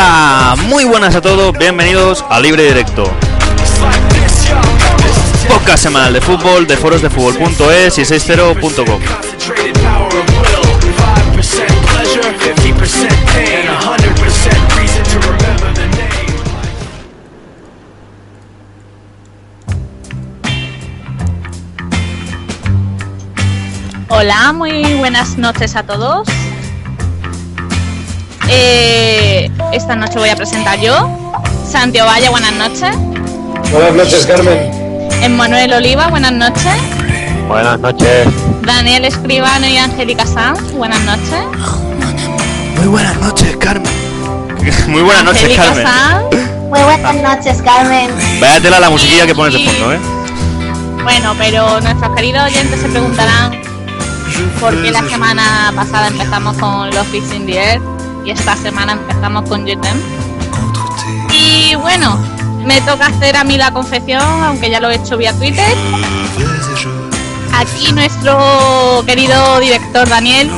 Hola, muy buenas a todos, bienvenidos a Libre Directo, podcast semanal de fútbol de forosdefutbol.es y 60.com. concentrated power of will. 5% pleasure, 50% pain, 100% reason to remember the name. Hola, muy buenas noches a todos. Eh, esta noche voy a presentar yo. Santiago Valle, buenas noches. Buenas noches, Carmen. Emmanuel Oliva, buenas noches. Buenas noches. Daniel Escribano y Angélica Sanz, buenas noches. Muy buenas noches, Carmen. Muy buenas noches, Angélica Carmen. Sanz. Muy buenas noches, Carmen. Vaya tela la musiquilla que pones de fondo, ¿eh? Bueno, pero nuestros queridos oyentes se preguntarán por qué la semana pasada empezamos con Love is in the Air y esta semana empezamos con Jetem. Y bueno, me toca hacer a mí la confesión, aunque ya lo he hecho vía Twitter. Aquí nuestro querido director Daniel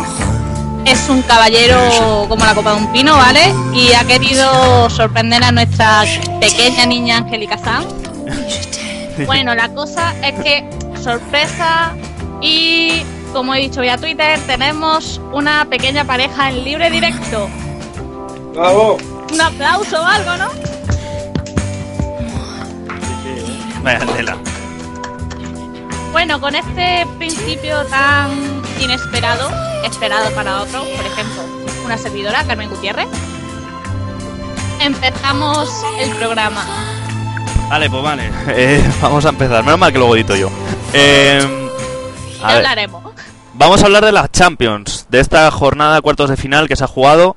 es un caballero como la copa de un pino, ¿vale? Y ha querido sorprender a nuestra pequeña niña Angélica Sanz. Bueno, la cosa es que sorpresa y como he dicho vía Twitter, tenemos una pequeña pareja en libre directo. Bravo. Un aplauso o algo, ¿no? Vaya tela. Bueno, con este principio tan inesperado, esperado para otro, por ejemplo, una servidora, Carmen Gutiérrez, empezamos el programa. Vale, pues vale. Eh, vamos a empezar. Menos mal que luego edito yo. Eh, Ya a ver, hablaremos. Vamos a hablar de las Champions, de esta jornada cuartos de final que se ha jugado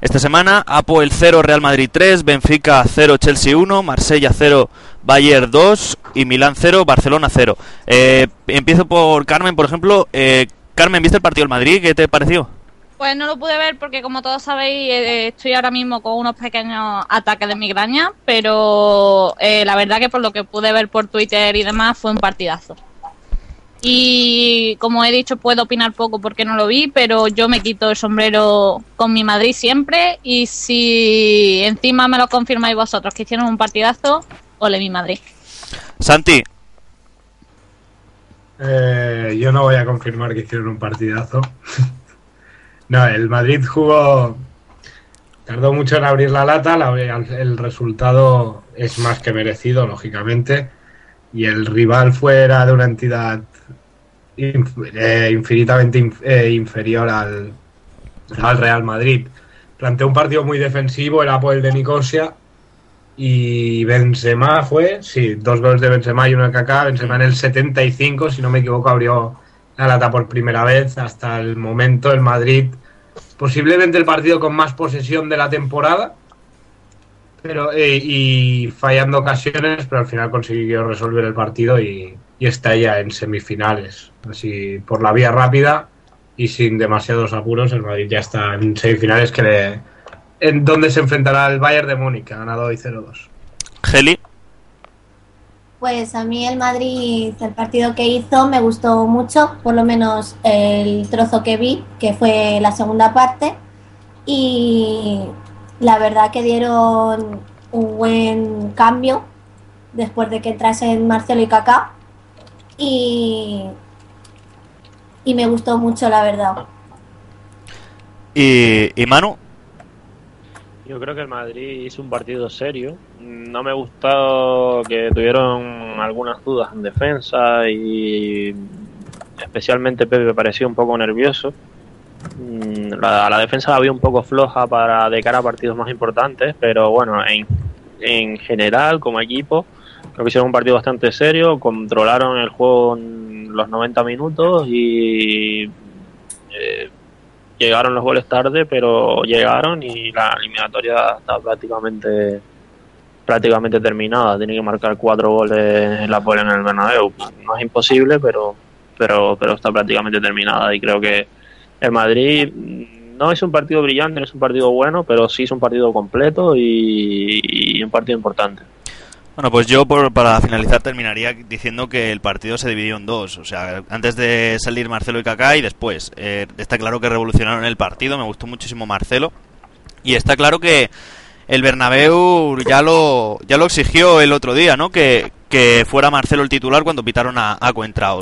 esta semana. Apoel 0, Real Madrid 3, Benfica 0, Chelsea 1, Marsella 0, Bayern 2 y Milán 0, Barcelona 0. Eh, empiezo por Carmen, por ejemplo. Eh, Carmen, ¿viste el partido del Madrid? ¿Qué te pareció? Pues no lo pude ver porque como todos sabéis eh, estoy ahora mismo con unos pequeños ataques de migraña, pero eh, la verdad que por lo que pude ver por Twitter y demás fue un partidazo. Y como he dicho puedo opinar poco porque no lo vi, pero yo me quito el sombrero con mi Madrid siempre y si encima me lo confirmáis vosotros que hicieron un partidazo, ole mi Madrid. Santi, Eh, yo no voy a confirmar que hicieron un partidazo. no, el Madrid jugó. Tardó mucho en abrir la lata. la- el resultado es más que merecido, lógicamente. Y el rival fuera de una entidad eh, infinitamente inf- eh, inferior al, al Real Madrid. Planteó un partido muy defensivo, el Apoel de Nicosia. Y Benzema fue, sí, dos goles de Benzema y uno de Kaká. Benzema en el 75, si no me equivoco, abrió la lata por primera vez. Hasta el momento el Madrid, posiblemente el partido con más posesión de la temporada, pero eh, y fallando ocasiones, pero al final consiguió resolver el partido y, y está ya en semifinales. Así por la vía rápida y sin demasiados apuros, el Madrid ya está en semifinales que le- en donde se enfrentará al Bayern de Múnich, que ha ganado hoy 0-2. Geli, Pues a mí el Madrid, el partido que hizo, me gustó mucho, por lo menos el trozo que vi, que fue la segunda parte. Y la verdad que dieron un buen cambio después de que entrasen Marcelo y Kaká. Y, y me gustó mucho, la verdad. y, y Manu, Yo creo que el Madrid hizo un partido serio. No me gustó que tuvieron algunas dudas en defensa y especialmente Pepe pareció un poco nervioso. Mm, La, la defensa la vi un poco floja para de cara a partidos más importantes, pero bueno, en, en general, como equipo, creo que hicieron un partido bastante serio, controlaron el juego los 90 minutos y eh, llegaron los goles tarde, pero llegaron y la eliminatoria está prácticamente prácticamente terminada. Tiene que marcar cuatro goles en la Pole en el Bernabéu. No es imposible, pero pero pero está prácticamente terminada y creo que el Madrid no es un partido brillante, no es un partido bueno, pero sí es un partido completo y, un partido importante. Bueno, pues yo por- para finalizar terminaría diciendo que el partido se dividió en dos. O sea, antes de salir Marcelo y Kaká y después. Eh, está claro que revolucionaron el partido, me gustó muchísimo Marcelo. Y está claro que el Bernabéu ya lo, ya lo exigió el otro día, ¿no? Que, que fuera Marcelo el titular cuando pitaron a, a.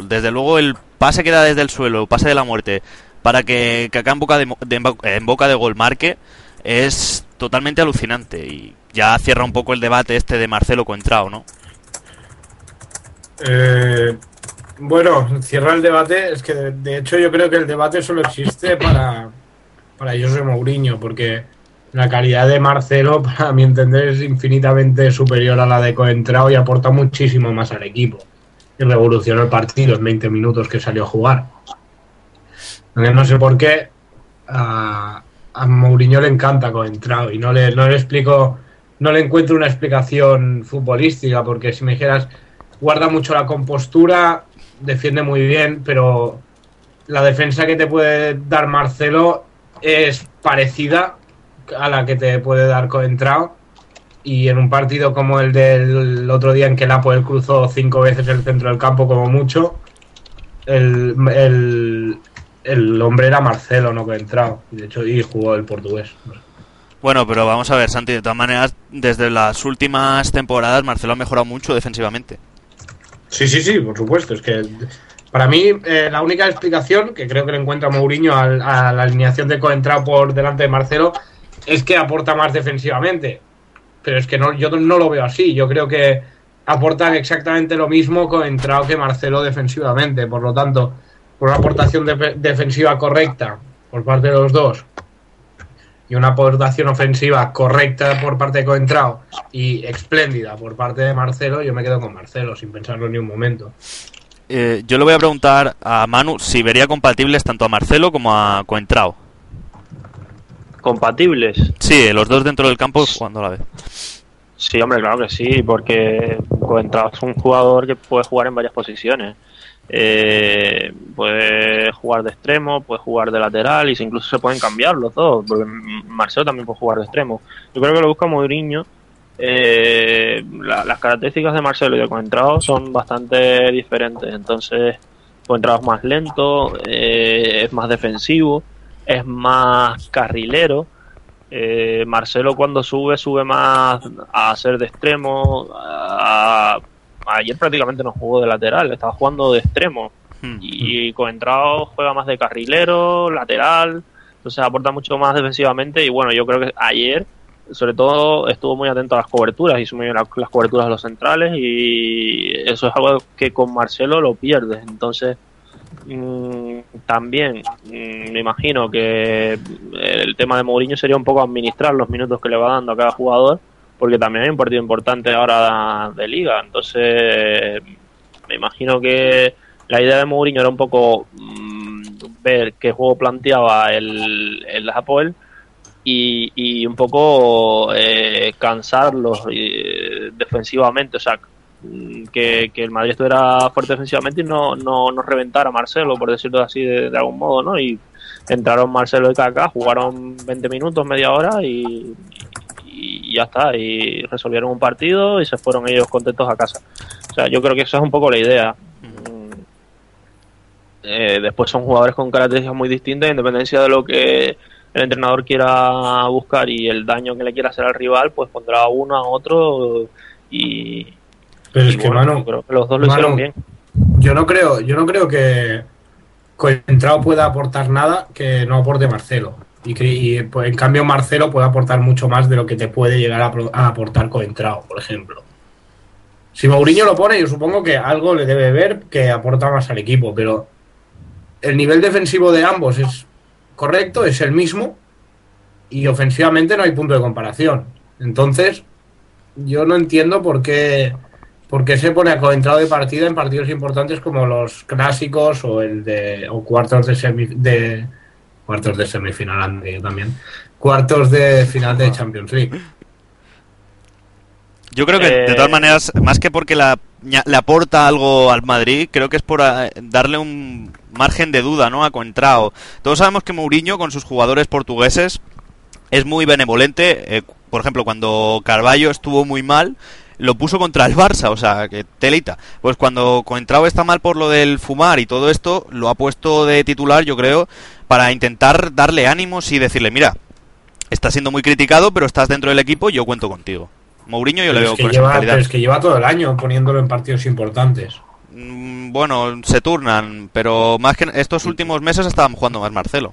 Desde luego el pase que da desde el suelo, pase de la muerte, para que Kaká en boca de, de- en bo- en boca de gol marque, es totalmente alucinante. Y ya cierra un poco el debate este de Marcelo Coentrao, ¿no? Eh, bueno, cierra el debate. Es que de, de hecho yo creo que el debate solo existe para, para José Mourinho, porque la calidad de Marcelo, para mi entender, es infinitamente superior a la de Coentrao y aporta muchísimo más al equipo. Y revolucionó el partido en 20 minutos que salió a jugar. No sé por qué a, a Mourinho le encanta Coentrao y no le, no le explico, no le encuentro una explicación futbolística, porque si me dijeras guarda mucho la compostura, defiende muy bien, pero la defensa que te puede dar Marcelo es parecida a la que te puede dar Coentrao. Y en un partido como el del otro día en que el Apoel cruzó cinco veces el centro del campo como mucho, el, el, el hombre era Marcelo, no Coentrao. Y de hecho, y jugó el portugués. Bueno, pero vamos a ver, Santi, de todas maneras, desde las últimas temporadas Marcelo ha mejorado mucho defensivamente. Sí, sí, sí, por supuesto. Es que para mí eh, la única explicación que creo que le encuentra Mourinho al- a, la alineación de Coentrao por delante de Marcelo es que aporta más defensivamente. Pero es que no, yo no lo veo así. Yo creo que aportan exactamente lo mismo Coentrao que Marcelo defensivamente. Por lo tanto, por una aportación de- defensiva correcta por parte de los dos y una aportación ofensiva correcta por parte de Coentrao y espléndida por parte de Marcelo, yo me quedo con Marcelo sin pensarlo ni un momento. Eh, yo le voy a preguntar a Manu si vería compatibles tanto a Marcelo como a Coentrao. ¿Compatibles? Sí, los dos dentro del campo jugando a la vez. Sí, hombre, claro que sí, porque Coentrao es un jugador que puede jugar en varias posiciones. Eh, puede jugar de extremo, puede jugar de lateral y incluso se pueden cambiar los dos, porque Marcelo también puede jugar de extremo. Yo creo que lo busca Mourinho. Eh, la- las características de Marcelo y de Coentrao son bastante diferentes. Entonces, Coentrao es más lento, eh, es más defensivo, es más carrilero. Eh, Marcelo cuando sube, sube más a ser de extremo. Ayer prácticamente no jugó de lateral, estaba jugando de extremo. Hmm. Y Coentrao juega más de carrilero, lateral. Entonces aporta mucho más defensivamente. Y bueno, yo creo que ayer, sobre todo, estuvo muy atento a las coberturas. Hizo muy bien la- las coberturas de los centrales. Y eso es algo que con Marcelo lo pierdes. Entonces, Mm, también mm, me imagino que el tema de Mourinho sería un poco administrar los minutos que le va dando a cada jugador, porque también hay un partido importante ahora de liga. Entonces, me imagino que la idea de Mourinho era un poco mm, ver qué juego planteaba el, el Apoel y, y un poco eh, cansarlos eh, defensivamente, o sea, mm, que, que el Madrid estuviera fuerte defensivamente y no, no, no reventara a Marcelo, por decirlo así de, de algún modo, ¿no? Y entraron Marcelo y Kaká, jugaron 20 minutos, media hora y, y ya está, y resolvieron un partido y se fueron ellos contentos a casa. O sea, yo creo que eso es un poco la idea. Mm, eh, después son jugadores con características muy distintas, en dependencia de lo que el entrenador quiera buscar y el daño que le quiera hacer al rival, pues pondrá a uno a otro y, Pero es y bueno, creo que los dos lo hicieron bien. yo no creo, yo no creo que Coentrao pueda aportar nada que no aporte Marcelo. Y, y, pues, en cambio Marcelo puede aportar mucho más de lo que te puede llegar a aportar Coentrao, por ejemplo. Si Mourinho lo pone, yo supongo que algo le debe ver que aporta más al equipo, pero el nivel defensivo de ambos es correcto, es el mismo y ofensivamente no hay punto de comparación. Entonces, yo no entiendo por qué, por qué se pone a coentrado de partida en partidos importantes como los clásicos o el de o cuartos de semi, de cuartos de semifinal han también. Cuartos de final de Champions League. Yo creo que, de Eh, todas maneras, más que porque la, le aporta algo al Madrid, creo que es por eh, darle un margen de duda, ¿no? A Coentrao. Todos sabemos que Mourinho, con sus jugadores portugueses, es muy benevolente. eh, por ejemplo, cuando Carballo estuvo muy mal, lo puso contra el Barça, o sea, que telita. Pues cuando Coentrao está mal por lo del fumar y todo esto, lo ha puesto de titular, yo creo, para intentar darle ánimos y decirle, mira, estás siendo muy criticado, pero estás dentro del equipo y yo cuento contigo. Mourinho yo le veo es, que con esa lleva, pero es que lleva todo el año poniéndolo en partidos importantes. Mm, Bueno, se turnan, pero más que estos últimos meses estaban jugando más Marcelo.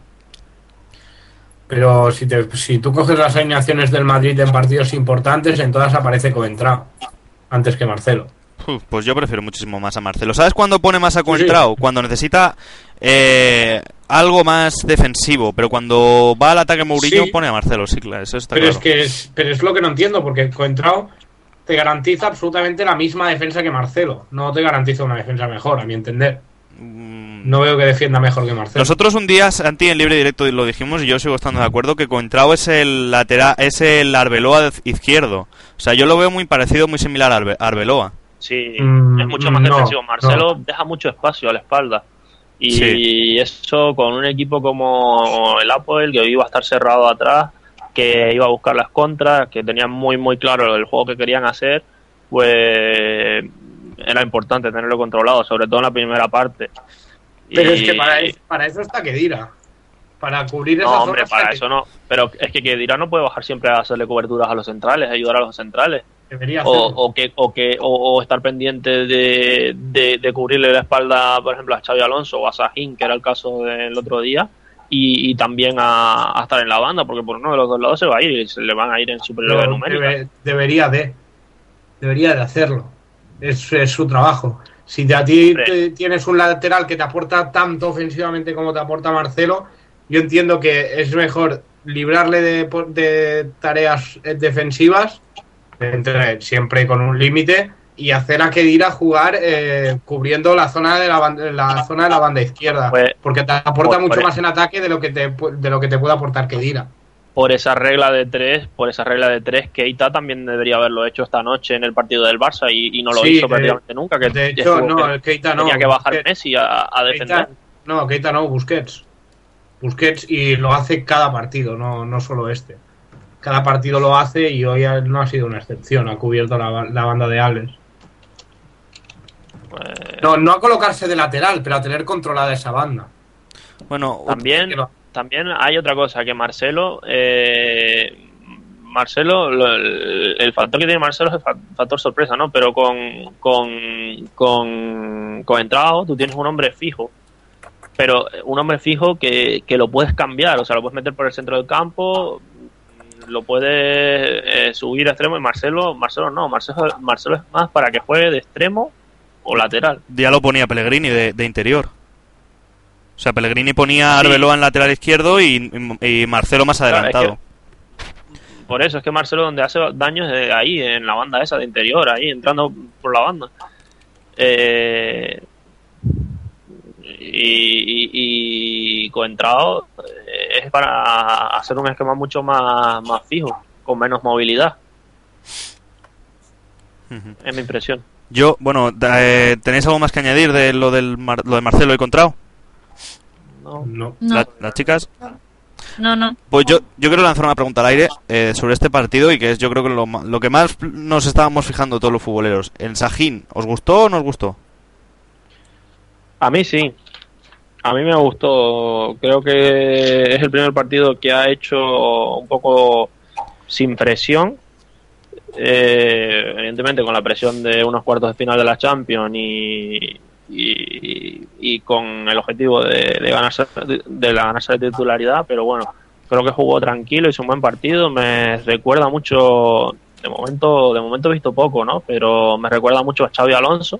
Pero si, te, si tú coges las alineaciones del Madrid en partidos importantes, en todas aparece Coentrao antes que Marcelo. Uf, pues yo prefiero muchísimo más a Marcelo. ¿Sabes cuándo pone más a sí. Coentrao? Cuando necesita eh, algo más defensivo, pero cuando va al ataque Mourinho Sí. pone a Marcelo, sí, claro, eso está Pero claro. es que es, pero es lo que no entiendo, porque Coentrao te garantiza absolutamente la misma defensa que Marcelo. No te garantiza una defensa mejor, a mi entender. No veo que defienda mejor que Marcelo. Nosotros un día, Santi, en libre directo lo dijimos y yo sigo estando de acuerdo que Coentrao es el lateral, es el Arbeloa de izquierdo. O sea, yo lo veo muy parecido, muy similar a Arbe- Arbeloa. Sí, Mm, es mucho más no, defensivo. Marcelo no. deja mucho espacio a la espalda. Y Sí. eso con un equipo como el Apple, que iba a estar cerrado atrás, que iba a buscar las contras, que tenían muy, muy claro el juego que querían hacer, pues era importante tenerlo controlado, sobre todo en la primera parte. Pero Y- es que para, es- para eso está Kedira. Para cubrir esas No, hombre, zonas para que eso no. Pero es que Kedira no puede bajar siempre a hacerle coberturas a los centrales, ayudar a los centrales. debería o, o que o que o, o estar pendiente de, de, de cubrirle la espalda por ejemplo a Xavi Alonso o a Sahin que era el caso del otro día y, y también a, a estar en la banda porque por uno de los dos lados se va a ir y se le van a ir en superioridad Pero numérica debe- debería de. Debería de hacerlo. Es, es su trabajo. Si de a ti te- tienes un lateral que te aporta tanto ofensivamente como te aporta Marcelo, yo entiendo que es mejor librarle de, de tareas eh, defensivas, entre- siempre con un límite, y hacer a Kedira jugar eh, cubriendo la zona de la, ban- la zona de la banda izquierda. Pues- porque te aporta por- mucho más en ataque de lo que te, de lo que te puede aportar Kedira. Por esa regla de tres por esa regla de tres Keita también debería haberlo hecho esta noche en el partido del Barça y, y no lo Sí, hizo de- prácticamente nunca que De hecho, no, que el Keita no. tenía que bajar Busquets. Messi a, a defender Keita, no, Keita no, Busquets. Busquets y lo hace cada partido, no, no solo este. Cada partido lo hace y hoy no ha sido una excepción, ha cubierto la, la banda de Alex. Pues, No, no a colocarse de lateral, pero a tener controlada esa banda. Bueno, También, Pero- también hay otra cosa, que Marcelo, eh, Marcelo, lo- el, el factor que tiene Marcelo es el fa- factor sorpresa, ¿no? Pero con, con, con, con entrado tú tienes un hombre fijo, pero un hombre fijo que, que lo puedes cambiar, o sea, lo puedes meter por el centro del campo, lo puedes eh, subir a extremo y Marcelo, Marcelo no, Marcelo, Marcelo es más para que juegue de extremo o lateral. ya lo ponía Pellegrini de interior. O sea, Pellegrini ponía a. Arbeloa en lateral izquierdo y, y Marcelo más Claro, es adelantado. Por eso es que Marcelo donde hace daño es de ahí, en la banda esa de interior, ahí entrando por la banda. Eh, y, y, y Coentrao eh, es para hacer un esquema mucho más, más fijo, con menos movilidad, es mi impresión. Yo, bueno, eh, ¿tenéis algo más que añadir de lo, del lo de Marcelo y Contrao? ¿No? No. No, La- ¿Las chicas? no, no. Pues yo, yo quiero lanzar una pregunta al aire eh, sobre este partido y que es yo creo que lo, lo que más nos estábamos fijando todos los futboleros. ¿El Sajín os gustó o no os gustó? A mí sí. A mí me gustó. Creo que es el primer partido que ha hecho un poco sin presión. Eh, evidentemente con la presión de unos cuartos de final de la Champions y, y, y con el objetivo de, de ganarse de, de la ganarse la titularidad, pero bueno, creo que jugó tranquilo, hizo un buen partido, me recuerda mucho, de momento, de momento he visto poco, ¿no? Pero me recuerda mucho a Xavi Alonso,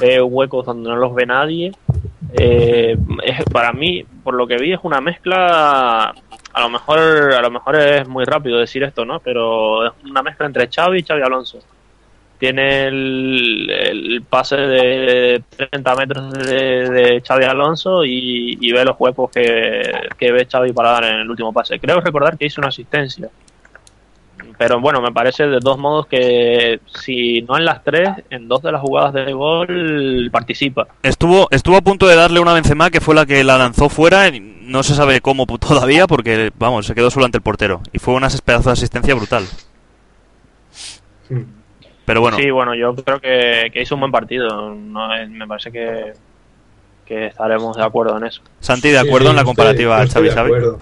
ve huecos donde no los ve nadie eh, para mí, por lo que vi, es una mezcla. A lo mejor, a lo mejor es muy rápido decir esto, ¿no? Pero es una mezcla entre Xavi y Xavi Alonso. Tiene el, el pase de 30 metros de, de Xavi Alonso y, y ve los huecos que, que ve Xavi para dar en el último pase. Creo recordar que hizo una asistencia. Pero bueno, me parece de dos modos que si no en las tres, en dos de las jugadas de gol participa. Estuvo, estuvo a punto de darle una Benzema que fue la que la lanzó fuera. y No se sabe cómo todavía porque, vamos, se quedó solo ante el portero. Y fue una pedazo de asistencia brutal. Pero bueno, Sí, bueno, yo creo que, que hizo un buen partido. No, es- me parece que, que estaremos de acuerdo en eso. Santi, de acuerdo sí, en la estoy- comparativa estoy Xavi de acuerdo.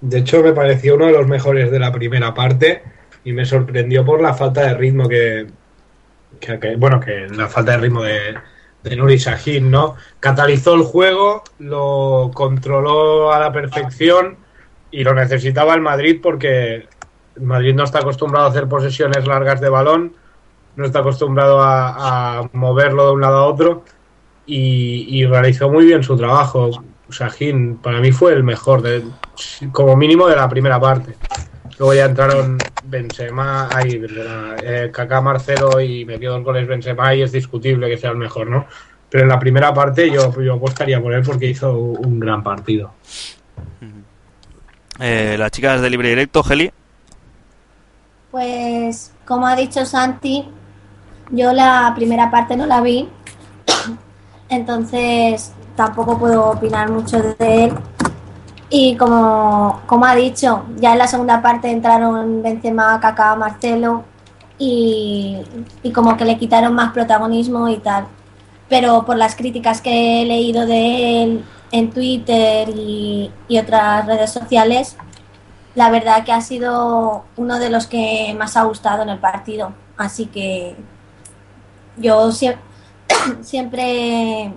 De hecho, me pareció uno de los mejores de la primera parte y me sorprendió por la falta de ritmo que, que- que- bueno, que la falta de ritmo de, de Nuri Sahin, ¿no? Catalizó el juego, lo controló a la perfección y lo necesitaba el Madrid porque el Madrid no está acostumbrado a hacer posesiones largas de balón, no está acostumbrado a, a moverlo de un lado a otro y, y realizó muy bien su trabajo. Sahin para mí fue el mejor, de, como mínimo de la primera parte. Luego ya entraron Benzema, ahí, Benzema, eh, Kaká, Marcelo y me quedo con el Benzema y es discutible que sea el mejor, ¿no? Pero en la primera parte yo, yo apostaría por él porque hizo un gran partido. Eh, las chicas de libre directo, Geli. Pues, como ha dicho Santi, yo la primera parte no la vi, entonces tampoco puedo opinar mucho de él. Y como, como ha dicho, ya en la segunda parte entraron Benzema, Kaká, Marcelo y, y como que le quitaron más protagonismo y tal. Pero por las críticas que he leído de él en Twitter y, y otras redes sociales, la verdad que ha sido uno de los que más ha gustado en el partido. Así que yo sie- siempre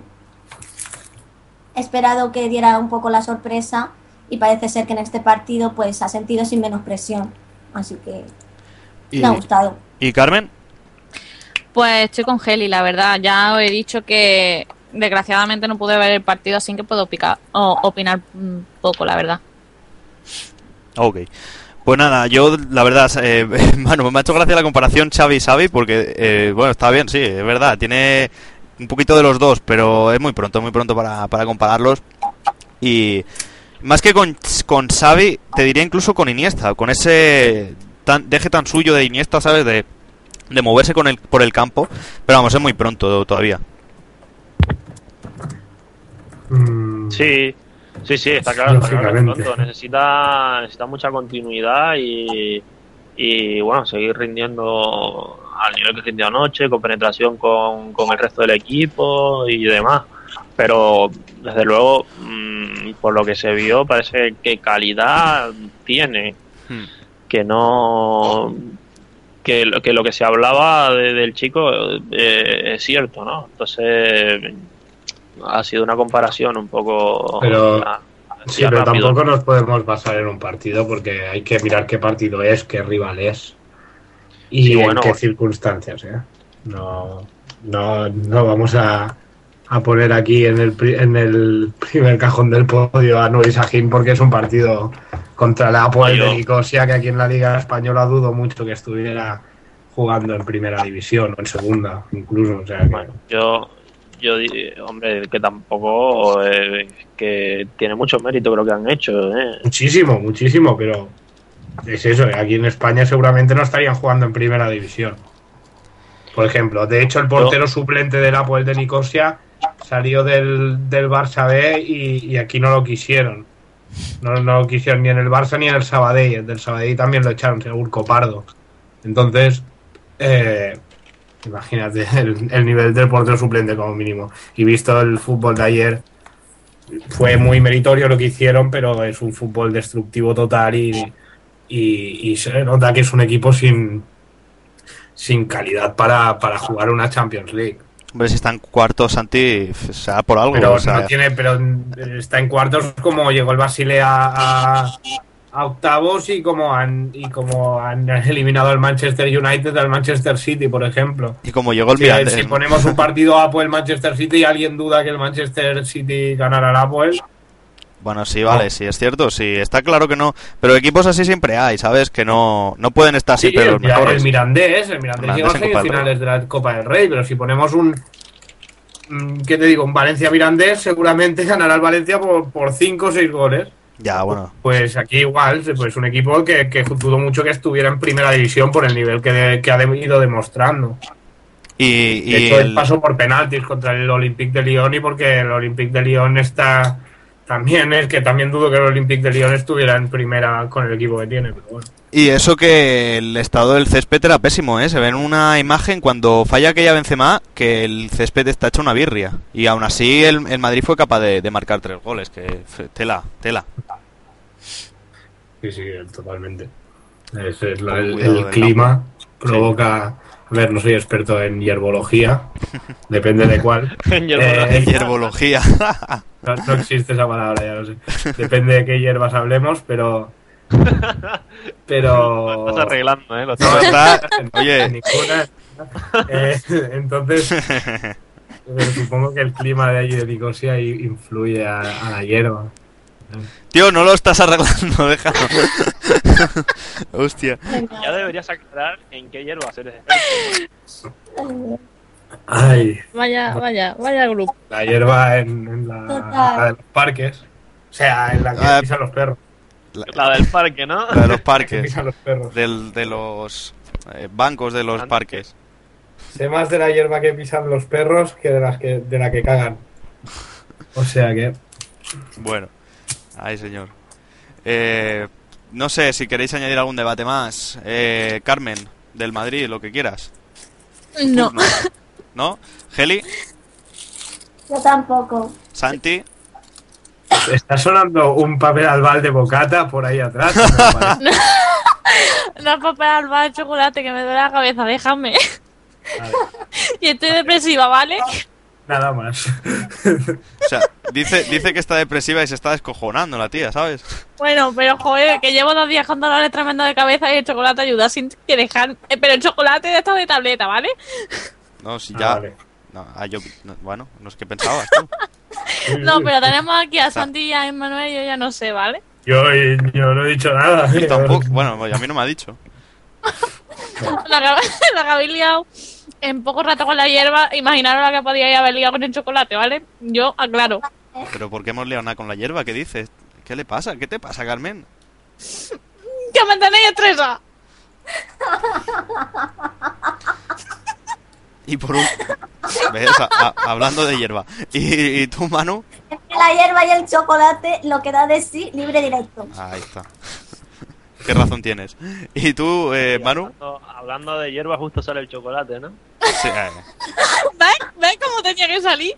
he esperado que diera un poco la sorpresa y parece ser que en este partido pues ha sentido sin menos presión. Así que Y, me ha gustado. y Carmen. Pues estoy con Geli, la verdad. Ya os he dicho que desgraciadamente no pude ver el partido, así que puedo picar, o, opinar un poco, la verdad. Ok. Pues nada, yo la verdad, eh, bueno, me ha hecho gracia la comparación Xavi-Xavi porque, eh, bueno, está bien, sí, es verdad, tiene un poquito de los dos, pero es muy pronto, muy pronto para, para compararlos. Y más que con, con Xavi, te diría incluso con Iniesta, con ese tan, deje tan suyo de Iniesta, ¿sabes? De, de moverse con el, por el campo, pero vamos, es muy pronto todavía. Mm, Sí, sí, sí, está claro. Está claro necesita, necesita mucha continuidad y, y, bueno, seguir rindiendo al nivel que rindió anoche, con penetración con, con el resto del equipo y demás. Pero, desde luego, mm, por lo que se vio, parece que calidad tiene, Hmm. que no. Que lo que, lo que se hablaba de- del chico eh, es cierto, ¿no? Entonces, ha sido una comparación un poco. Pero- Sí, pero rápido. tampoco nos podemos basar en un partido porque hay que mirar qué partido es, qué rival es y Sí, en bueno. qué circunstancias. ¿eh? No, no, no vamos a, a poner aquí en el, pri- en el primer cajón del podio a Nuri Sahin porque es un partido contra la yo- de Nicosia que aquí en la Liga Española dudo mucho que estuviera jugando en primera división o en segunda incluso. O sea que- Bueno, yo, yo, hombre, que tampoco, eh, que tiene mucho mérito lo que han hecho, ¿eh? Muchísimo, muchísimo, pero es eso, aquí en España seguramente no estarían jugando en primera división. Por ejemplo, de hecho el portero suplente del Apoel de Nicosia salió del, del Barça B y, y aquí no lo quisieron. No, no lo quisieron ni en el Barça ni en el Sabadell. El del Sabadell también lo echaron, según Copardo. Entonces, eh, imagínate el, el nivel del portero suplente como mínimo. Y visto el fútbol de ayer, fue muy meritorio lo que hicieron, pero es un fútbol destructivo total y, y, y se nota que es un equipo sin, sin calidad para, para jugar una Champions League. Hombre, si están cuartos, Santi, sea por algo. Pero o sea, no tiene, pero está en cuartos como llegó el Basilea a, a octavos y como han y como han eliminado al Manchester United al Manchester City, por ejemplo. Y como llegó el Si, Mirandés, si ponemos un partido Apple Manchester City y alguien duda que el Manchester City ganará al Apple, Bueno, sí, vale, sí, es cierto, sí, está claro que no. Pero equipos así siempre hay, ¿sabes? Que no, no pueden estar sí, siempre el, los Mira- mejores. el Mirandés, el Mirandés llegó a semifinales de la Copa del Rey, pero si ponemos un mm, ¿qué te digo? Un Valencia Mirandés, seguramente ganará el Valencia por, por 5 o 6 goles. Ya, bueno. Pues aquí igual, pues un equipo que, que dudo mucho que estuviera en primera división por el nivel que, de- que ha ido demostrando. Y, De y hecho, el- el paso por penaltis contra el Olympique de Lyon y porque el Olympique de Lyon está también es que también dudo que el Olympique de Lyon estuviera en primera con el equipo que tiene, pero bueno. y eso que el estado del césped era pésimo, ¿eh? Se ve en una imagen cuando falla aquella Benzema que el césped está hecho una birria. Y aún así el, el Madrid fue capaz de, de marcar tres goles, que tela, tela. Sí, sí, totalmente. Es, es la- el, clima provoca. A ver, no soy experto en hierbología, depende de cuál. En hierbología. Eh, Hierbología. No, no existe esa palabra, ya lo sé. Depende de qué hierbas hablemos, pero. Pero. Estás arreglando, ¿eh? Lo No, estás- está- en- Oye. ninguna. Eh, entonces, pero supongo que el clima de allí de Nicosia influye a, a la hierba. Tío, no lo estás arreglando, déjalo. Hostia. Ya deberías aclarar en qué hierbas eres experto. Ay, Vaya, vaya, vaya grupo. la hierba en, en la, de los parques. O sea, en la que Ah, pisan los perros. La del parque, ¿no? La de los Que parques. pisan los perros. Del, de los eh, bancos de los parques. Sé más de la hierba que pisan los perros que de las que de la que cagan. O sea que. Bueno. Ay, señor. Eh, no sé si queréis añadir algún debate más. Eh, Carmen, del Madrid, lo que quieras. No. ¿No? ¿No? Geli, Yo tampoco. Santi. Está sonando un papel albal de bocata por ahí atrás. parece. No papel alba de chocolate que me duele la cabeza, déjame. Vale, Y estoy depresiva, ¿vale? Nada más. O sea, dice, dice que está depresiva y se está descojonando la tía, ¿sabes? Bueno, pero joder, que llevo dos días con dolores tremendos de cabeza y el chocolate ayuda sin que dejar. eh, pero el chocolate de esto de tableta, ¿vale? No, si Ah, ya. vale. No, ah, yo, no, bueno, no es que pensabas tú. No, pero tenemos aquí a Santi y a Emmanuel y yo ya no sé, ¿vale? Yo, yo no he dicho nada. Yo tampoco. Bueno, a mí no me ha dicho. La, la que habéis liado en poco rato con la hierba, imaginaros la que podíais haber liado con el chocolate, ¿vale? Yo aclaro. Pero ¿por qué hemos liado nada con la hierba? ¿Qué dices? ¿Qué le pasa? ¿Qué te pasa, Carmen? ¡Que me tenéis estresa! Y por un... ¿Ves? A- a- hablando de hierba. ¿Y, y tú, Manu? La hierba y el chocolate, lo que da de sí, libre directo. Ahí está. ¿Qué razón tienes? ¿Y tú, eh, Manu? Hablando, hablando de hierba, justo sale el chocolate, ¿no? Sí, eh. ¿Ves? ¿Ves cómo tenía que salir?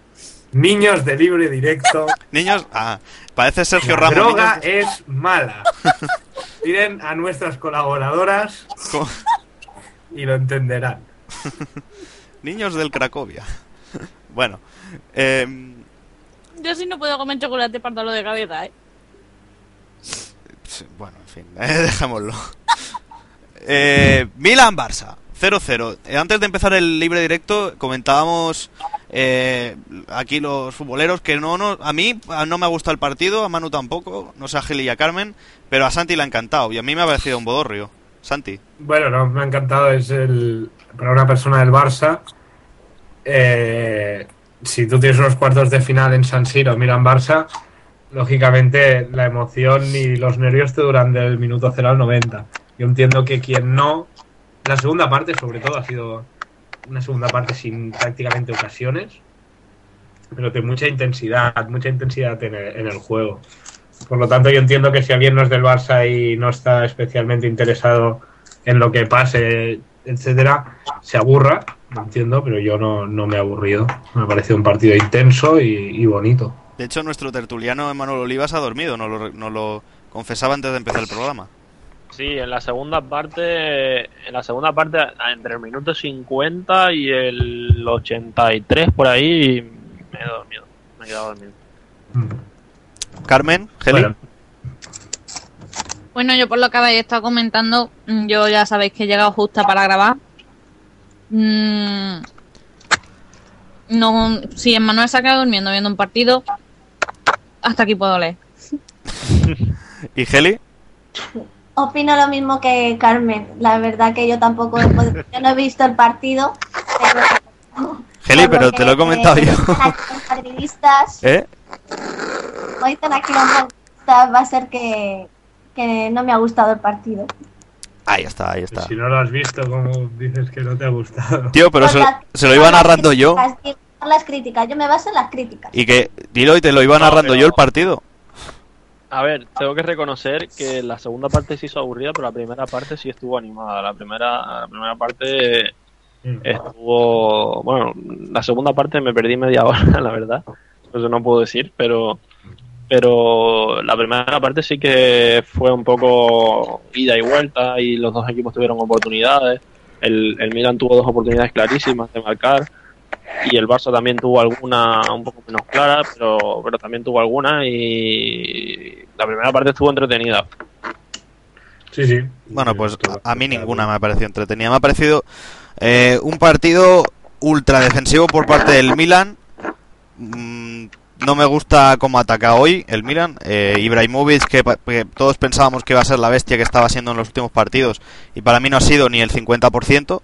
Niños de libre directo. Niños, ah, parece Sergio La Ramos. droga niños- es mala. Miren a nuestras colaboradoras co- y lo entenderán. niños del Cracovia. Bueno, eh, Yo sí no puedo comer chocolate para dolor de cabeza, ¿eh? Bueno, en fin, dejémoslo. Eh, Milan-Barça, 0-0. Eh, antes de empezar el libre directo, comentábamos eh, aquí los futboleros que no, a mí ah, no me ha gustado el partido, a Manu tampoco, no sé a Gil y a Carmen, pero a Santi le ha encantado y a mí me ha parecido un bodorrio. Santi. Bueno, no, me ha encantado. Es el. Para una persona del Barça. eh, si tú tienes unos cuartos de final en San Siro, miran Barça. Lógicamente, la emoción y los nervios te duran del minuto 0 al 90. Yo entiendo que quien no. La segunda parte, sobre todo, ha sido una segunda parte sin prácticamente ocasiones. Pero de mucha intensidad, mucha intensidad en el, en el juego. Por lo tanto, yo entiendo que si alguien no es del Barça y no está especialmente interesado en lo que pase, etcétera, se aburra, lo entiendo, pero yo no, no me he aburrido. Me ha parecido un partido intenso y, y bonito. De hecho, nuestro tertuliano Emanuel Olivas ha dormido, nos lo, nos lo confesaba antes de empezar el programa. Sí, en la segunda parte, en la segunda parte, entre el minuto 50 y el 83 por ahí, me he dormido, me he quedado dormido. Carmen, Geli. Bueno, Bueno, yo por lo que habéis estado comentando, mm, yo ya sabéis que he llegado justa para grabar. Mm, no, si Emmanuel se ha quedado durmiendo viendo un partido, hasta aquí puedo leer. ¿Y Heli? Opino lo mismo que Carmen. La verdad que yo tampoco he podido- yo no he visto el partido. Pero, Heli, por pero te lo he comentado eh, yo. madridistas, ¿Eh? como dicen aquí los madridistas, va a ser que, que no me ha gustado el partido. Ahí está, ahí está. Si no lo has visto, como dices que no te ha gustado. Tío, pero se, se lo iba narrando yo. Las críticas, yo me baso en las críticas. Y que, dilo, y te lo iba No, narrando pero- yo el partido. A ver, tengo que reconocer que la segunda parte se hizo aburrida, pero la primera parte sí estuvo animada. La primera, la primera parte Mm. estuvo. Bueno, la segunda parte me perdí media hora, la verdad. Eso no puedo decir, pero. Pero la primera parte sí que fue un poco ida y vuelta y los dos equipos tuvieron oportunidades. El, el Milan tuvo dos oportunidades clarísimas de marcar y el Barça también tuvo alguna un poco menos clara, pero, pero también tuvo alguna y la primera parte estuvo entretenida. Sí, sí. Bueno, pues a, a mí ninguna me ha parecido entretenida. Me ha parecido eh, un partido ultra defensivo por parte del Milan. Mm, no me gusta cómo ataca hoy el Milan. Eh, Ibrahimovic, que, que todos pensábamos que iba a ser la bestia que estaba siendo en los últimos partidos, y para mí no ha sido ni el 50%.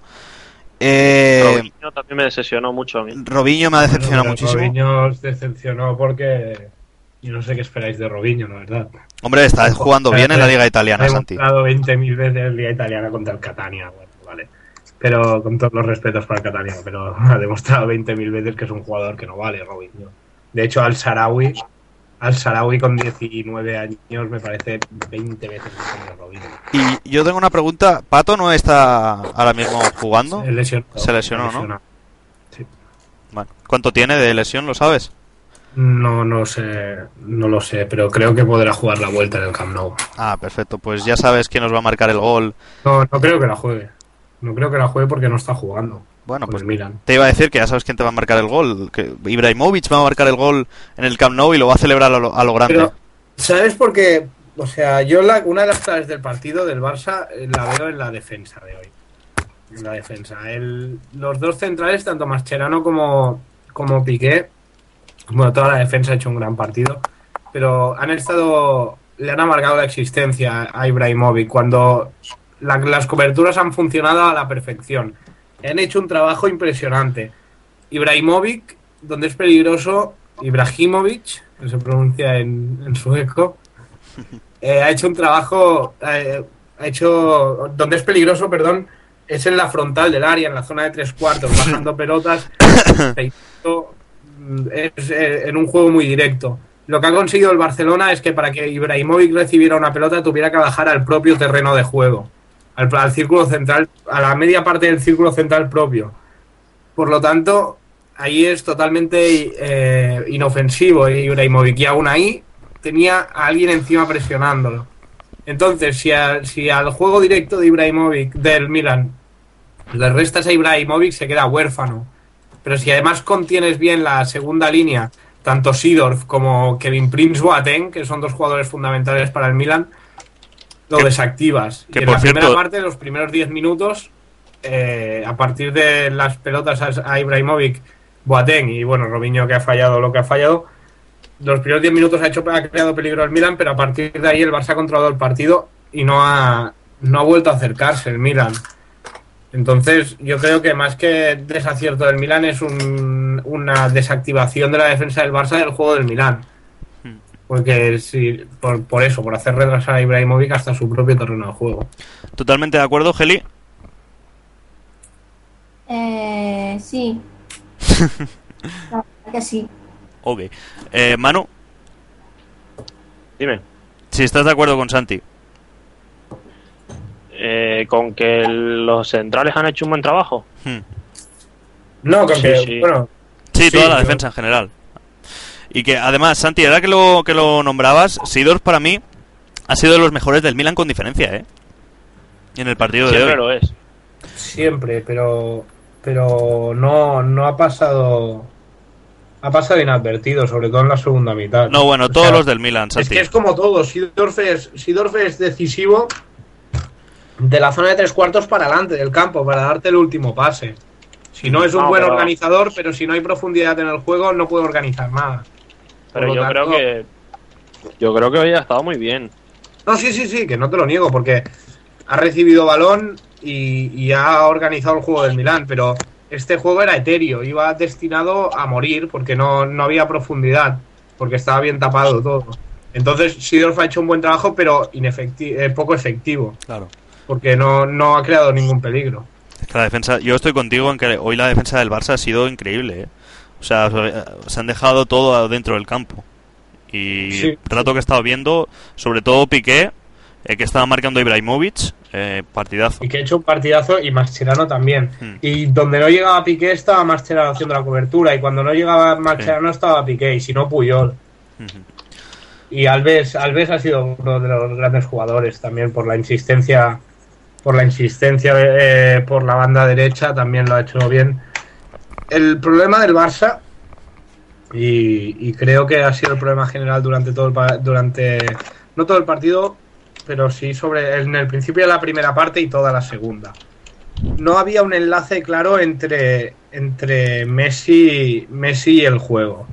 Eh, Robinho también me decepcionó mucho a mí. Robinho me ha decepcionado Bueno, muchísimo. Robinho os decepcionó porque yo no sé qué esperáis de Robinho, la verdad. Hombre, está jugando bien en la liga italiana, Ha Santi. demostrado 20.000 veces en Liga Italiana contra el Catania, bueno, vale. Pero con todos los respetos para el Catania, pero ha demostrado 20.000 veces que es un jugador que no vale, Robinho. De hecho, al Sarawi, al Sarawi con 19 años me parece 20 veces Robinho. Y yo tengo una pregunta. ¿Pato no está ahora mismo jugando? Se lesionó. Se lesionó, ¿no? lesionó. Bueno, ¿Cuánto tiene de lesión, lo sabes? No, no sé, no lo sé, pero creo que podrá jugar la vuelta en el Camp Nou. Ah, perfecto. Pues ya sabes quién nos va a marcar el gol. No, no creo que la juegue. No creo que la juegue porque no está jugando. Bueno, pues el Milan. te iba a decir que ya sabes quién te va a marcar el gol. Que Ibrahimovic va a marcar el gol en el Camp Nou y lo va a celebrar a lo, a lo grande. Pero, ¿sabes por qué? O sea, yo la- una de las claves del partido del Barça eh, la veo en la defensa de hoy. En la defensa. El- los dos centrales, tanto Mascherano como, como Piqué, bueno, toda la defensa ha hecho un gran partido, pero han estado, le han amargado la existencia a Ibrahimovic cuando la- las coberturas han funcionado a la perfección. Han hecho un trabajo impresionante. Ibrahimovic, donde es peligroso, Ibrahimovic, que se pronuncia en, en sueco, eh, ha hecho un trabajo, eh, ha hecho, donde es peligroso, perdón, es en la frontal del área, en la zona de tres cuartos, bajando pelotas, peinando, mm, es eh, en un juego muy directo. Lo que ha conseguido el Barcelona es que para que Ibrahimovic recibiera una pelota tuviera que bajar al propio terreno de juego, al, al círculo central, a la media parte del círculo central propio. Por lo tanto, ahí es totalmente eh, inofensivo Ibrahimovic y aún ahí tenía a alguien encima presionándolo. Entonces, si, a- si al juego directo de Ibrahimovic del Milan le restas a Ibrahimovic, se queda huérfano. Pero si además contienes bien la segunda línea, tanto Sidorf como Kevin Prince Boateng, que son dos jugadores fundamentales para el Milan, lo Que- desactivas. que y en por la cierto- primera parte, los primeros 10 minutos, eh, a partir de las pelotas a, a Ibrahimovic, Boateng y bueno, Robinho que ha fallado lo que ha fallado, los primeros 10 minutos ha, hecho, ha creado peligro el Milan, pero a partir de ahí el Barça ha controlado el partido y no ha, no ha vuelto a acercarse el Milan. Entonces, yo creo que más que desacierto del Milan es un- una desactivación de la defensa del Barça del juego del Milan. Porque si, por, por eso, por hacer retrasar a Ibrahimovic hasta su propio terreno de juego. Totalmente de acuerdo, Geli. Eh, sí. La verdad que sí. Ok. Eh, Manu, Dime. si estás de acuerdo con Santi. Eh, con que los centrales han hecho un buen trabajo. Hmm. No, con Sí, que, sí. bueno, Sí, Sí, toda la yo- defensa en general. Y que además, Santi, ahora que lo, que lo nombrabas, Sidorf para mí ha sido de los mejores del Milan con diferencia, ¿eh? En el partido de Siempre hoy. lo es. siempre, pero pero no, no ha pasado ha pasado inadvertido, sobre todo en la segunda mitad. No, bueno, O todos sea, los del Milan, Es Santi. que es como todo, Sidorf es, Seedorf es decisivo de la zona de tres cuartos para adelante del campo, para darte el último pase. Si no es un No, buen pero- organizador, pero si no hay profundidad en el juego, no puede organizar nada. Pero yo creo que. Yo creo que hoy ha estado muy bien. No, sí, sí, sí, que no te lo niego, porque ha recibido balón y, y ha organizado el juego del Milán, pero este juego era etéreo, iba destinado a morir porque no, no había profundidad, porque estaba bien tapado todo. Entonces, Sidorf ha hecho un buen trabajo, pero inefecti- eh, poco efectivo, Claro. porque no, no ha creado ningún peligro. Es que la defensa, yo estoy contigo en que hoy la defensa del Barça ha sido increíble. ¿eh? O sea, se han dejado todo dentro del campo. Y Sí. el rato que he estado viendo, sobre todo Piqué, eh, que estaba marcando Ibrahimovic, eh, partidazo. Y que ha hecho un partidazo y Mascherano también. Hmm. Y donde no llegaba Piqué estaba Mascherano haciendo la cobertura, y cuando no llegaba Mascherano estaba Piqué, y si no Puyol. Ujú. Y Alves, Alves ha sido uno de los grandes jugadores también por la insistencia, por la insistencia eh, por la banda derecha, también lo ha hecho bien. El problema del Barça, y, creo que ha sido el problema general durante todo el durante no todo el partido, pero sí sobre en el principio de la primera parte y toda la segunda. No había un enlace claro entre, entre Messi, Messi y el juego.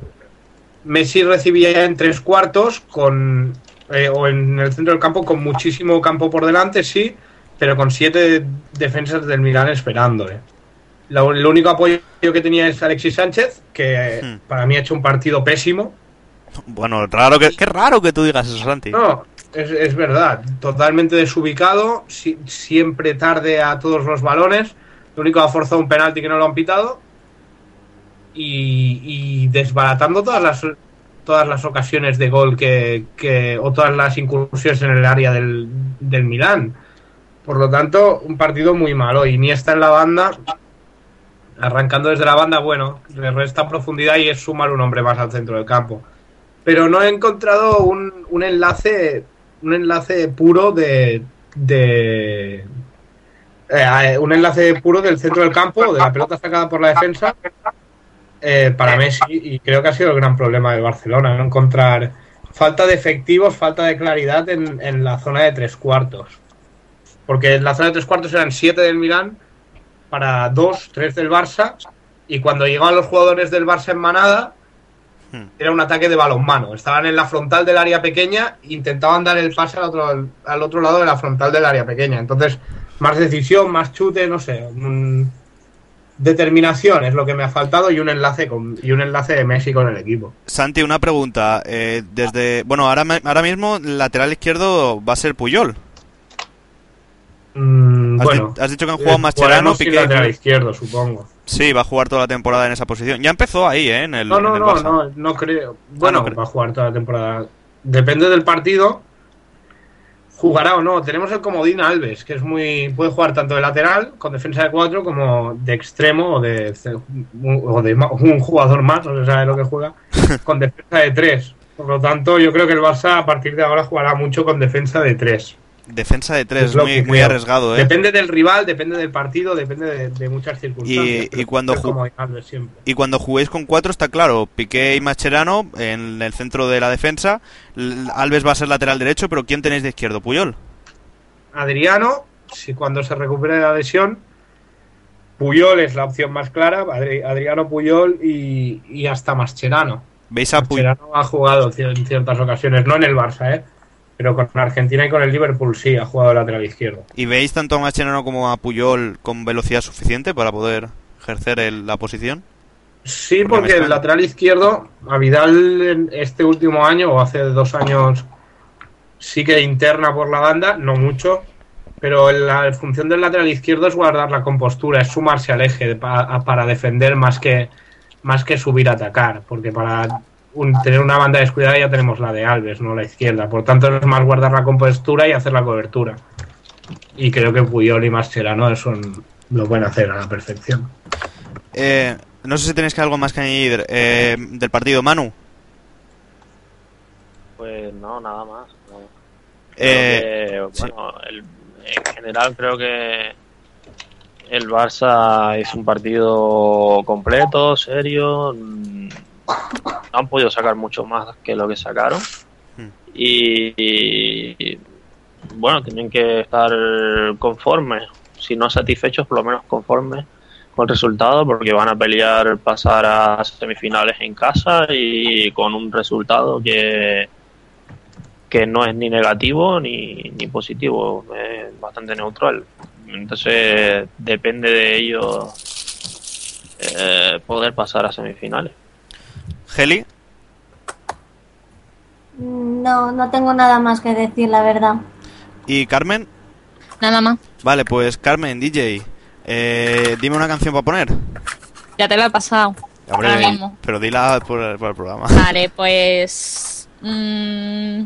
Messi recibía en tres cuartos con eh, o en el centro del campo con muchísimo campo por delante, sí, pero con siete defensas del Milán esperándole. Lo- el único apoyo que tenía es Alexis Sánchez, que Hmm. para mí ha hecho un partido pésimo. Bueno, raro que, qué raro que tú digas eso, Santi. No, es, es verdad, totalmente desubicado, si- siempre tarde a todos los balones. Lo único ha forzado un penalti que no lo han pitado. Y, y desbaratando todas las todas las ocasiones de gol que, que- o todas las incursiones en el área del, del Milán. Por lo tanto, un partido muy malo. Iniesta en la banda, arrancando desde la banda, bueno, le resta profundidad y es sumar un hombre más al centro del campo. Pero no he encontrado un, un enlace un enlace puro de, de eh, un enlace puro del centro del campo, de la pelota sacada por la defensa, eh, para Messi. Y creo que ha sido el gran problema del Barcelona, no encontrar falta de efectivos, falta de claridad en, en la zona de tres cuartos. Porque en la zona de tres cuartos eran siete del Milán para dos, tres del Barça. Y cuando llegaban los jugadores del Barça en manada, Hmm. era un ataque de balonmano. Estaban en la frontal del área pequeña intentaban dar el pase al otro, al otro lado de la frontal del área pequeña. Entonces, más decisión, más chute, no sé. un- determinación es lo que me ha faltado y un enlace con, y un enlace de Messi con el equipo. Santi, una pregunta. eh, desde Bueno, ahora, ahora mismo lateral izquierdo va a ser Puyol. Mm, Has, bueno, di- has dicho que han jugado eh, Mascherano, Piqué. lateral izquierdo, supongo. Sí, va a jugar toda la temporada en esa posición. Ya empezó ahí, ¿eh? En el, No, no, en el no, no, no creo. Bueno, no creo. va a jugar toda la temporada. Depende del partido. Jugará o no. Tenemos el comodín Alves, que es muy. puede jugar tanto de lateral, con defensa de cuatro, como de extremo o de, o de un jugador más, no se sabe lo que juega, con defensa de tres. Por lo tanto, yo creo que el Barça a partir de ahora jugará mucho con defensa de tres. Defensa de tres, muy, arriesgado, ¿eh? Depende del rival, depende del partido, depende de, de muchas circunstancias. Y- cuando siempre. Y cuando juguéis con cuatro está claro, Piqué y Mascherano en el centro de la defensa. Alves va a ser lateral derecho, pero ¿quién tenéis de izquierdo? Puyol. Adriano, si cuando se recupere de la lesión, Puyol es la opción más clara, Adri- Adriano Puyol y, y hasta Mascherano. ¿Veis a Puyol? Mascherano ha jugado en ciertas ocasiones, no en el Barça, ¿eh? Pero con Argentina y con el Liverpool sí, ha jugado lateral izquierdo. ¿Y veis tanto a Mascherano como a Puyol con velocidad suficiente para poder ejercer el- la posición? Sí, Porque el lateral izquierdo, a Vidal en este último año o hace dos años sí que interna por la banda, no mucho, pero la función del lateral izquierdo es guardar la compostura, es sumarse al eje de- pa- a- para defender más que, más que subir a atacar, porque para un- tener una banda descuidada ya tenemos la de Alves, no la izquierda, por tanto es más guardar la compostura y hacer la cobertura. Y creo que Puyol y Mascherano eso lo pueden hacer a la perfección. Eh, no sé si tenéis que algo más que añadir eh, del partido, Manu. Pues no, nada más. no. Eh, sí. bueno, el- en general creo que el Barça es un partido completo, serio. No han podido sacar mucho más que lo que sacaron. Hmm. Y, y, bueno, tienen que estar conformes, si no satisfechos, por lo menos conformes con el resultado, porque van a pelear pasar a semifinales en casa y con un resultado que que no es ni negativo ni, ni positivo, es bastante neutral. Entonces depende de ellos eh, poder pasar a semifinales. Heli, No, no tengo nada más que decir, la verdad. y Carmen. Nada más. Vale, pues Carmen, DJ, eh, dime una canción para poner. Ya te lo he pasado. Hombre, Ahora mismo. pero dila por el, por el programa. Vale, pues. mm,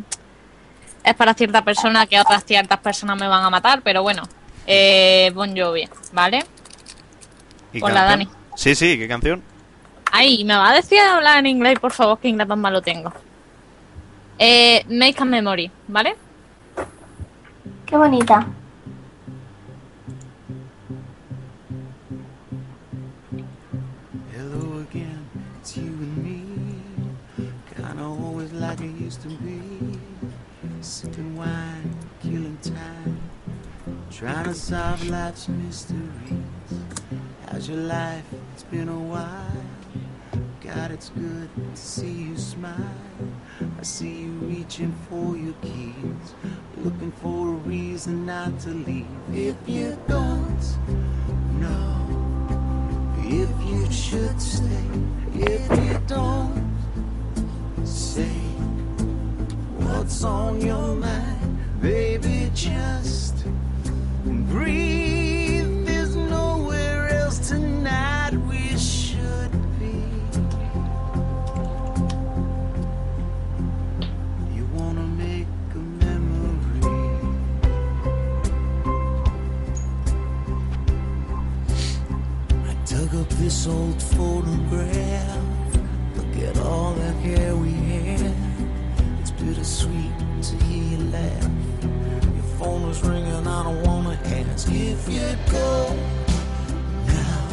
es para cierta persona que otras ciertas personas me van a matar, pero bueno. Eh, bon Jovi, ¿vale? ¿Y Con la? Dani. Sí, sí, ¿qué canción? Ay, ¿me va a decir hablar en inglés, por favor? Que inglés tan malo tengo. Eh, Make a Memory, ¿vale? Qué bonita. Hello again, it's you and me. Kinda always like it used to be. Sipping wine, killing time. Trying to solve life's mysteries. How's your life? It's been a while. God, it's good to see you smile. I see you reaching for your keys. Looking for a reason not to leave. If you don't know if you should stay, if you don't say what's on your mind, baby, just breathe. Old photograph. Look at all the hair we had. It's bittersweet to hear you laugh. Your phone was ringing, I don't wanna ask if you'd go. Now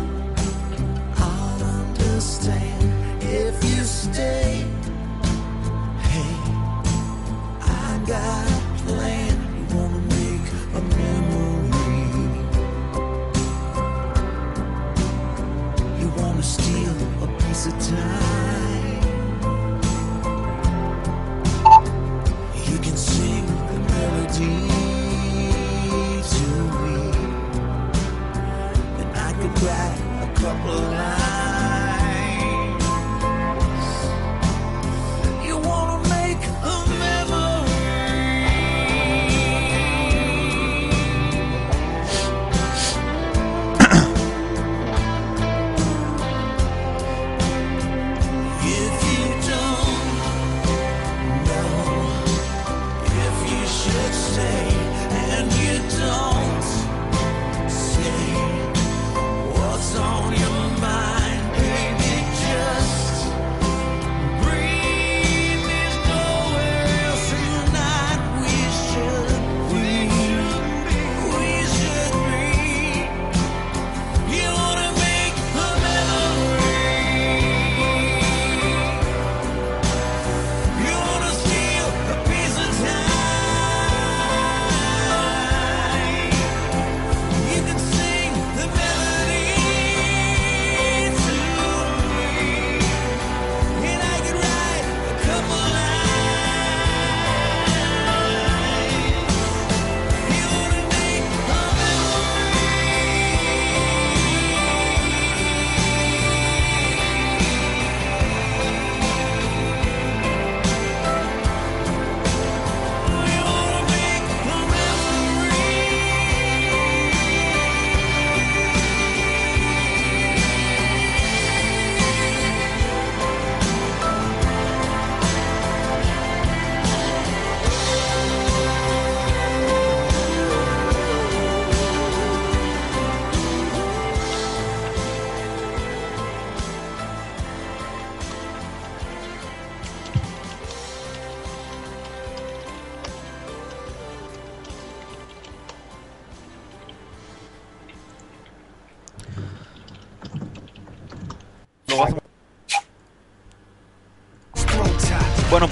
I'll understand if you stay. Hey, I got steal a piece of time. You can sing the melody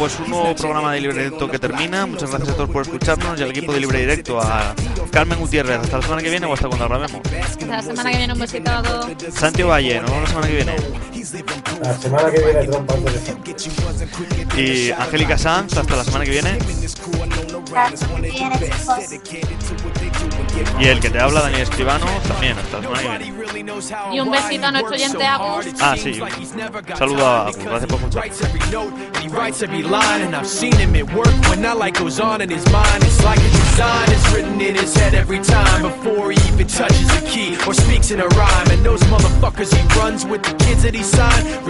pues un nuevo programa de Libre Directo que termina. Muchas gracias a todos por escucharnos y al equipo de Libre Directo, a Carmen Gutiérrez. Hasta la semana que viene o hasta cuando grabemos. Hasta la semana que viene un besito a todos. Santiago Valle, nos vemos la semana que viene. La semana que viene trompas de Y Angélica Sanz, hasta la semana que viene. Y el que te habla, Daniel Escribano, también, hasta la semana que viene. Y un besito a nuestro oyente Agus. Ah, sí. Un saludo a Agus, gracias por escuchar.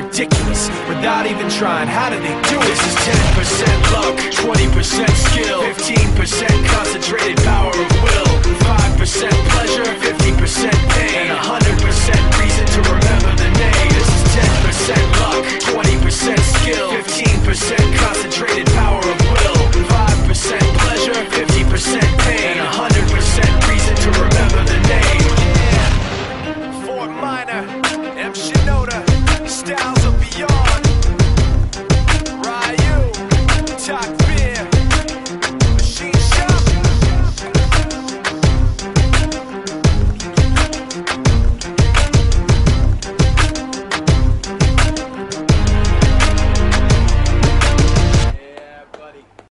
ridiculous without even trying. How do they do it? This is 10% luck, 20% skill, 15% concentrated power of will, 5% pleasure, 50% pain, and 100% reason to remember the name. This is 10% luck, 20% skill, 15% concentrated power of will, 5% pleasure, 50% pain, and 100% reason to remember the name. Fort Minor.